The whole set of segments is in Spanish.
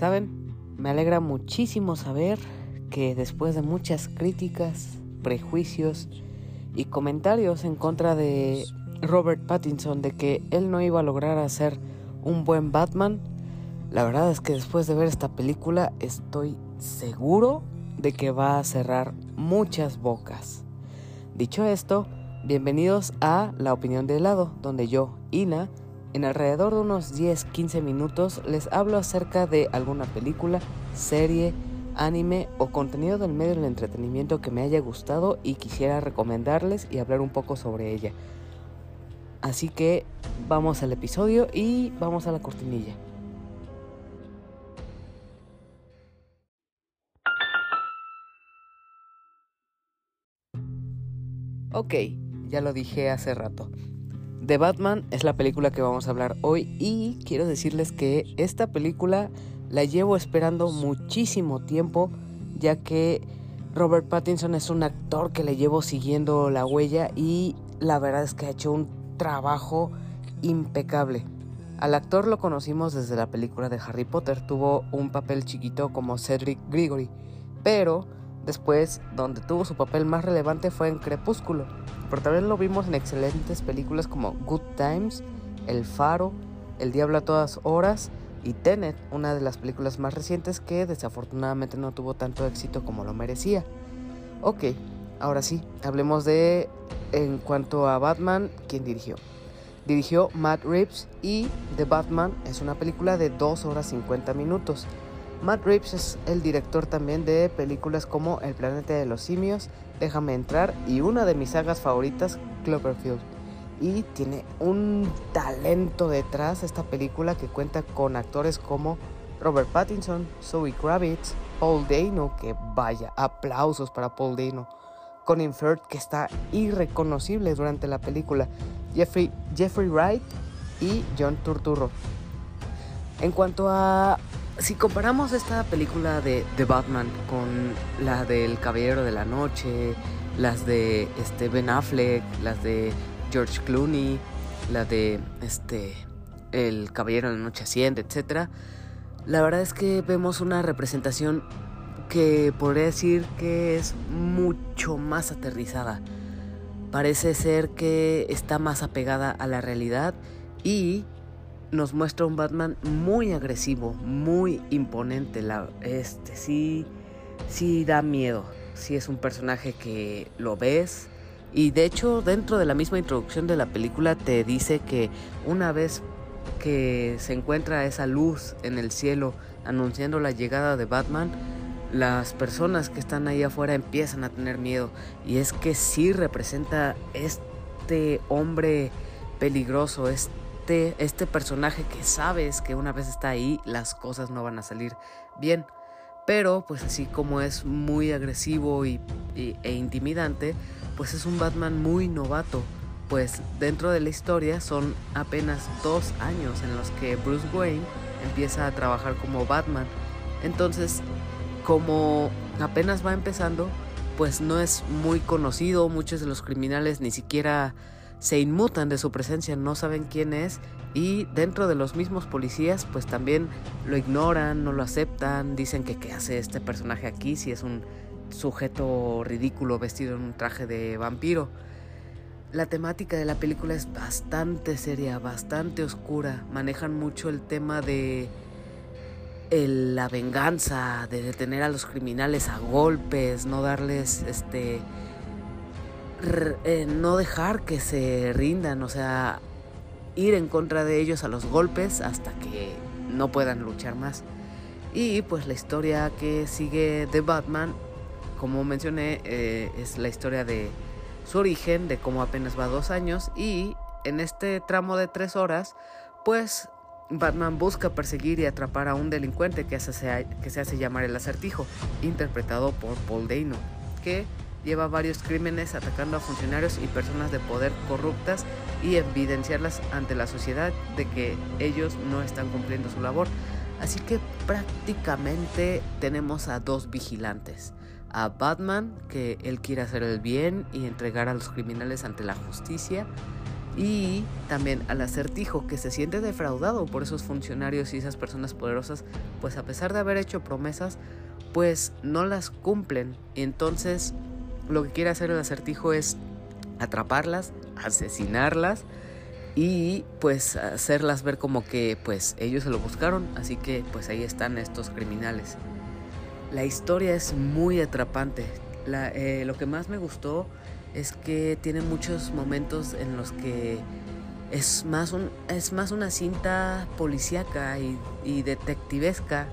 Saben, me alegra muchísimo saber que después de muchas críticas, prejuicios y comentarios en contra de Robert Pattinson de que él no iba a lograr hacer un buen Batman, la verdad es que después de ver esta película estoy seguro de que va a cerrar muchas bocas. Dicho esto, bienvenidos a La Opinión de Helado, donde yo, Ina, en alrededor de unos 10-15 minutos les hablo acerca de alguna película, serie, anime o contenido del medio del entretenimiento que me haya gustado y quisiera recomendarles y hablar un poco sobre ella. Así que vamos al episodio y vamos a la cortinilla. Ok, ya lo dije hace rato. The Batman es la película que vamos a hablar hoy y quiero decirles que esta película la llevo esperando muchísimo tiempo ya que Robert Pattinson es un actor que le llevo siguiendo la huella y la verdad es que ha hecho un trabajo impecable. Al actor lo conocimos desde la película de Harry Potter, tuvo un papel chiquito como Cedric Gregory, pero Después, donde tuvo su papel más relevante fue en Crepúsculo, pero también lo vimos en excelentes películas como Good Times, El Faro, El Diablo a todas horas y Tenet, una de las películas más recientes que desafortunadamente no tuvo tanto éxito como lo merecía. Ok, ahora sí, hablemos de en cuanto a Batman, ¿quién dirigió? Dirigió Matt Reeves y The Batman es una película de 2 horas 50 minutos. Matt Reeves es el director también de películas como El planeta de los simios, Déjame entrar y una de mis sagas favoritas, Cloverfield. Y tiene un talento detrás esta película que cuenta con actores como Robert Pattinson, Zoe Kravitz, Paul Dano, que vaya, aplausos para Paul Dano, Colin Firth, que está irreconocible durante la película, Jeffrey, Jeffrey Wright y John Turturro. En cuanto a si comparamos esta película de, The Batman con la del Caballero de la Noche, las de este Ben Affleck, las de George Clooney, la de este El Caballero de la Noche Asciende, etc. La verdad es que vemos una representación que podría decir que es mucho más aterrizada. Parece ser que está más apegada a la realidad y nos muestra un Batman muy agresivo, muy imponente. La, este sí, sí da miedo. Sí es un personaje que lo ves. Y de hecho, dentro de la misma introducción de la película te dice que una vez que se encuentra esa luz en el cielo anunciando la llegada de Batman, las personas que están ahí afuera empiezan a tener miedo. Y es que sí representa este hombre peligroso, este este, personaje que sabes que una vez está ahí, las cosas no van a salir bien. Pero pues así como es muy agresivo y, e intimidante, pues es un Batman muy novato. Pues dentro de la historia son apenas dos años en los que Bruce Wayne empieza a trabajar como Batman. Entonces, como apenas va empezando, pues no es muy conocido, muchos de los criminales ni siquiera se inmutan de su presencia, no saben quién es y dentro de los mismos policías pues también lo ignoran, no lo aceptan, dicen que qué hace este personaje aquí si es un sujeto ridículo vestido en un traje de vampiro. La temática de la película es bastante seria, bastante oscura, manejan mucho el tema de la venganza, de detener a los criminales a golpes, no darles este eh, no dejar que se rindan, o sea, ir en contra de ellos a los golpes hasta que no puedan luchar más. Y pues la historia que sigue de Batman, como mencioné, eh, es la historia de su origen, de cómo apenas va dos años y en este tramo de tres horas, pues Batman busca perseguir y atrapar a un delincuente que, que se hace llamar el acertijo, interpretado por Paul Dano, que lleva varios crímenes atacando a funcionarios y personas de poder corruptas y evidenciarlas ante la sociedad de que ellos no están cumpliendo su labor. Así que prácticamente tenemos a dos vigilantes. A Batman, que él quiere hacer el bien y entregar a los criminales ante la justicia. Y también al acertijo que se siente defraudado por esos funcionarios y esas personas poderosas, pues a pesar de haber hecho promesas, pues no las cumplen. Entonces lo que quiere hacer el acertijo es atraparlas, asesinarlas y pues hacerlas ver como que pues ellos se lo buscaron, así que pues ahí están estos criminales. La historia es muy atrapante. Eh, lo que más me gustó es que tiene muchos momentos en los que es más, un, es más una cinta policíaca y, y detectivesca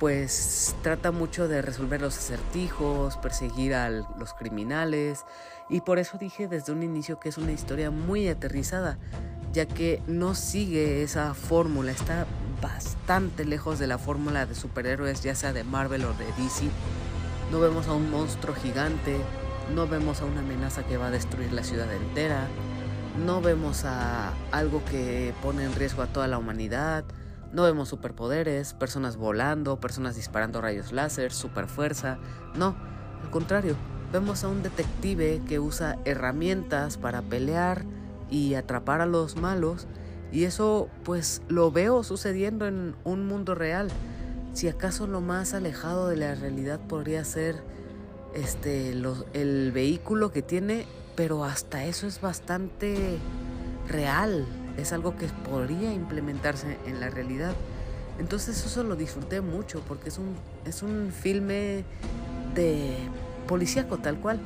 pues trata mucho de resolver los acertijos, perseguir a los criminales y por eso dije desde un inicio que es una historia muy aterrizada, ya que no sigue esa fórmula, está bastante lejos de la fórmula de superhéroes, ya sea de Marvel o de DC. No vemos a un monstruo gigante, no vemos a una amenaza que va a destruir la ciudad entera, no vemos a algo que pone en riesgo a toda la humanidad, no vemos superpoderes, personas volando, personas disparando rayos láser, superfuerza. No, al contrario, vemos a un detective que usa herramientas para pelear y atrapar a los malos. Y eso pues lo veo sucediendo en un mundo real. Si acaso lo más alejado de la realidad podría ser este el vehículo que tiene, pero hasta eso es bastante real es algo que podría implementarse en la realidad. Entonces eso lo disfruté mucho porque es un, es un filme de policíaco tal cual,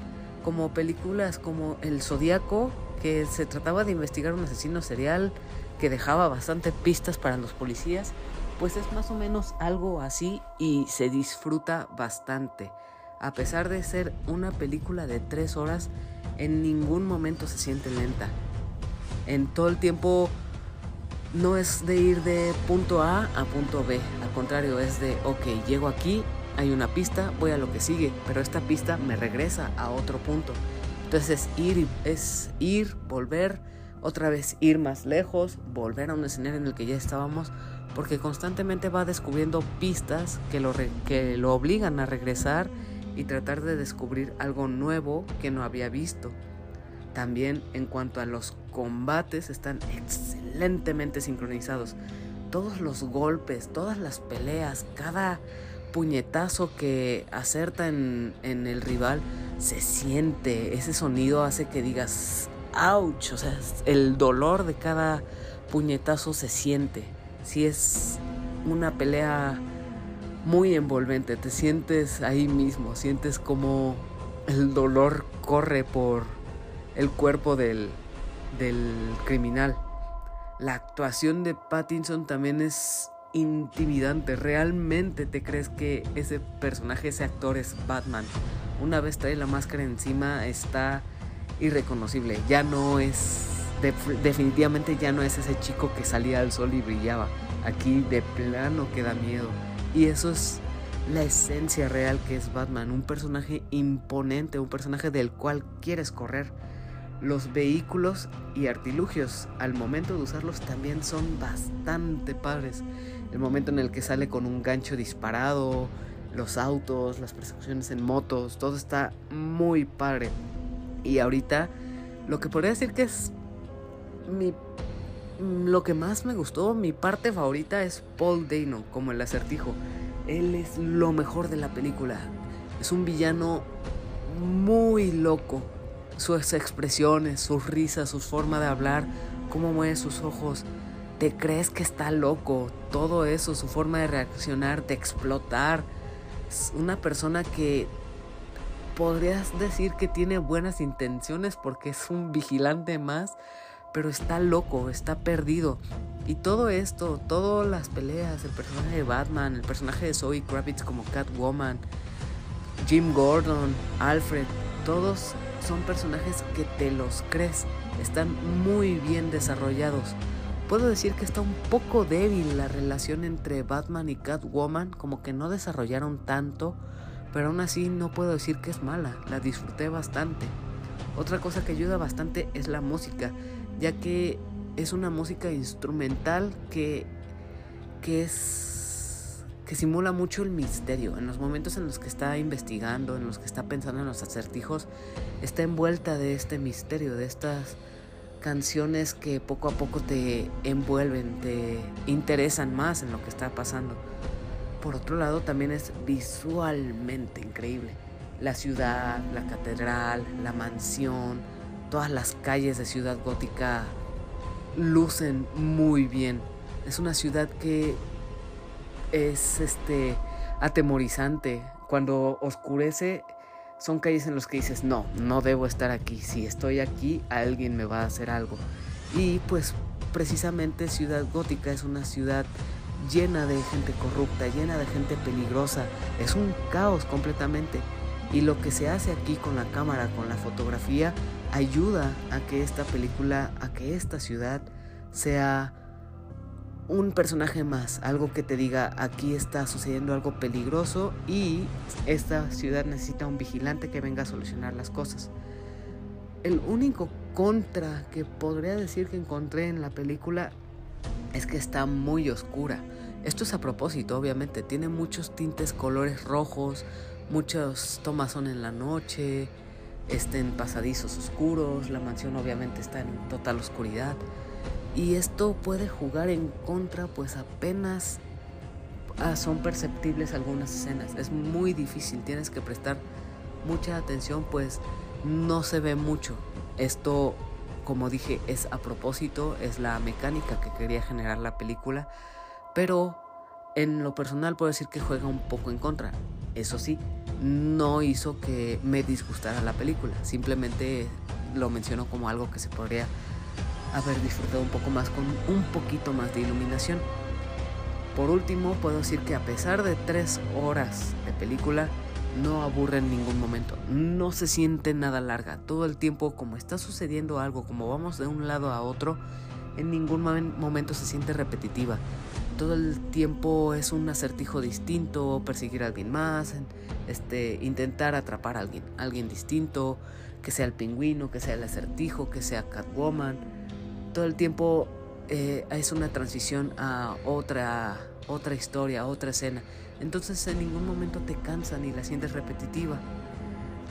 como películas como El Zodíaco, que se trataba de investigar un asesino serial que dejaba bastante pistas para los policías, pues es más o menos algo así y se disfruta bastante. A pesar de ser una película de tres horas, en ningún momento se siente lenta en todo el tiempo no es de ir de punto A a punto B, al contrario, es de, ok, llego aquí, hay una pista, voy a lo que sigue, pero esta pista me regresa a otro punto. Entonces es ir, es ir, volver, otra vez ir más lejos, volver a un escenario en el que ya estábamos, porque constantemente va descubriendo pistas que lo, que lo obligan a regresar y tratar de descubrir algo nuevo que no había visto. También en cuanto a los combates están excelentemente sincronizados. Todos los golpes, todas las peleas, cada puñetazo que acerta en, el rival, se siente. Ese sonido hace que digas, ouch, o sea, el dolor de cada puñetazo se siente. Si es una pelea muy envolvente, te sientes ahí mismo, sientes como el dolor corre por el cuerpo del, criminal. La actuación de Pattinson también es intimidante. Realmente te crees que ese personaje, ese actor es Batman. Una vez trae la máscara encima está irreconocible. Ya no es... definitivamente ya no es ese chico que salía al sol y brillaba. Aquí de plano queda miedo. Y eso es la esencia real que es Batman. Un personaje imponente, un personaje del cual quieres correr los vehículos y artilugios al momento de usarlos también son bastante padres. El momento en el que sale con un gancho disparado, los autos, las persecuciones en motos, todo está muy padre. Y ahorita lo que podría decir que es mi lo que más me gustó, mi parte favorita es Paul Dano como el acertijo. Él es lo mejor de la película. Es un villano muy loco sus expresiones, sus risas, su forma de hablar, cómo mueve sus ojos. Te crees que está loco, todo eso, su forma de reaccionar, de explotar. Es una persona que podrías decir que tiene buenas intenciones porque es un vigilante más, pero está loco, está perdido. Y todo esto, todas las peleas, el personaje de Batman, el personaje de Zoe Kravitz como Catwoman, Jim Gordon, Alfred, todos son personajes que te los crees, están muy bien desarrollados. Puedo decir que está un poco débil la relación entre Batman y Catwoman, como que no desarrollaron tanto, pero aún así no puedo decir que es mala, la disfruté bastante. Otra cosa que ayuda bastante es la música, ya que es una música instrumental que, que es que simula mucho el misterio. En los momentos en los que está investigando, en los que está pensando en los acertijos, está envuelta de este misterio, de estas canciones que poco a poco te envuelven, te interesan más en lo que está pasando. Por otro lado, también es visualmente increíble. La ciudad, la catedral, la mansión, todas las calles de Ciudad Gótica lucen muy bien. Es una ciudad que es este atemorizante. Cuando oscurece son calles en las que dices, no, no debo estar aquí. Si estoy aquí, alguien me va a hacer algo. Y pues precisamente Ciudad Gótica es una ciudad llena de gente corrupta, llena de gente peligrosa. Es un caos completamente. Y lo que se hace aquí con la cámara, con la fotografía, ayuda a que esta película, a que esta ciudad sea un personaje más, algo que te diga aquí está sucediendo algo peligroso y esta ciudad necesita un vigilante que venga a solucionar las cosas. El único contra que podría decir que encontré en la película es que está muy oscura. Esto es a propósito, obviamente, tiene muchos tintes colores rojos, muchos tomas son en la noche, estén pasadizos oscuros, la mansión obviamente está en total oscuridad. Y esto puede jugar en contra, pues apenas ah, son perceptibles algunas escenas. Es muy difícil, tienes que prestar mucha atención, pues no se ve mucho. Esto, como dije, es a propósito, es la mecánica que quería generar la película, pero en lo personal puedo decir que juega un poco en contra. Eso sí, no hizo que me disgustara la película, simplemente lo menciono como algo que se podría haber disfrutado un poco más con un poquito más de iluminación. Por último, puedo decir que a pesar de tres horas de película, no aburre en ningún momento, no se siente nada larga, todo el tiempo como está sucediendo algo, como vamos de un lado a otro, en ningún momento se siente repetitiva. Todo el tiempo es un acertijo distinto, perseguir a alguien más, este, intentar atrapar a alguien, alguien distinto, que sea el pingüino, que sea el acertijo, que sea Catwoman todo el tiempo eh, es una transición a otra, otra historia, otra escena. Entonces en ningún momento te cansa ni la sientes repetitiva.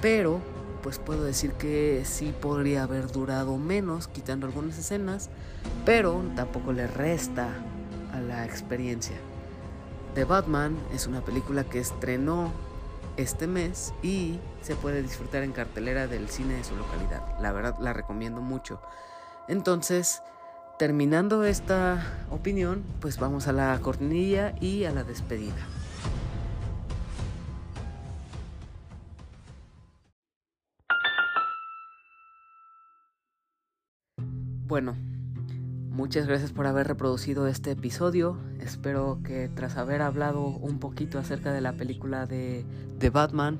Pero, pues puedo decir que sí podría haber durado menos, quitando algunas escenas, pero tampoco le resta a la experiencia. The Batman es una película que estrenó este mes y se puede disfrutar en cartelera del cine de su localidad. La verdad la recomiendo mucho. Entonces, terminando esta opinión, pues vamos a la cornilla y a la despedida. Bueno, muchas gracias por haber reproducido este episodio. Espero que tras haber hablado un poquito acerca de la película de, de Batman,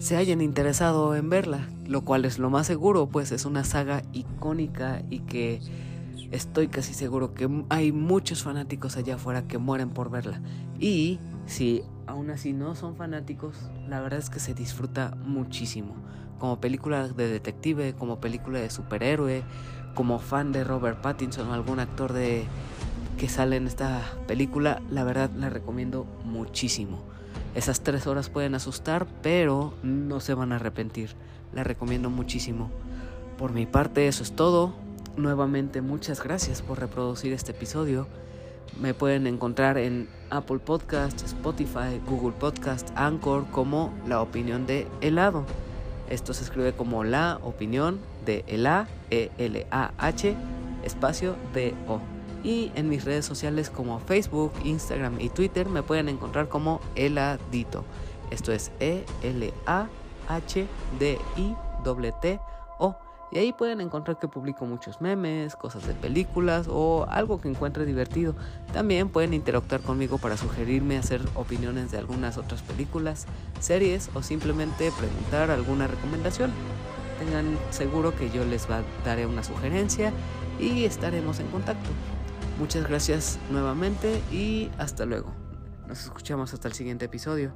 se hayan interesado en verla, lo cual es lo más seguro, pues es una saga icónica y que estoy casi seguro que hay muchos fanáticos allá afuera que mueren por verla. Y si aún así no son fanáticos, la verdad es que se disfruta muchísimo. Como película de detective, como película de superhéroe, como fan de Robert Pattinson o algún actor de que sale en esta película, la verdad la recomiendo muchísimo. Esas tres horas pueden asustar, pero no se van a arrepentir. La recomiendo muchísimo. Por mi parte, eso es todo. Nuevamente, muchas gracias por reproducir este episodio. Me pueden encontrar en Apple Podcast, Spotify, Google Podcast, Anchor como La Opinión de Helado. Esto se escribe como La Opinión de Ela, E-L-A-H, espacio D-O y en mis redes sociales como Facebook, Instagram y Twitter me pueden encontrar como Eladito. Esto es E-L-A-H-D-I-T-O. Y ahí pueden encontrar que publico muchos memes, cosas de películas o algo que encuentre divertido. También pueden interactuar conmigo para sugerirme hacer opiniones de algunas otras películas, series o simplemente preguntar alguna recomendación. Tengan seguro que yo les daré una sugerencia y estaremos en contacto. Muchas gracias nuevamente y hasta luego. Nos escuchamos hasta el siguiente episodio.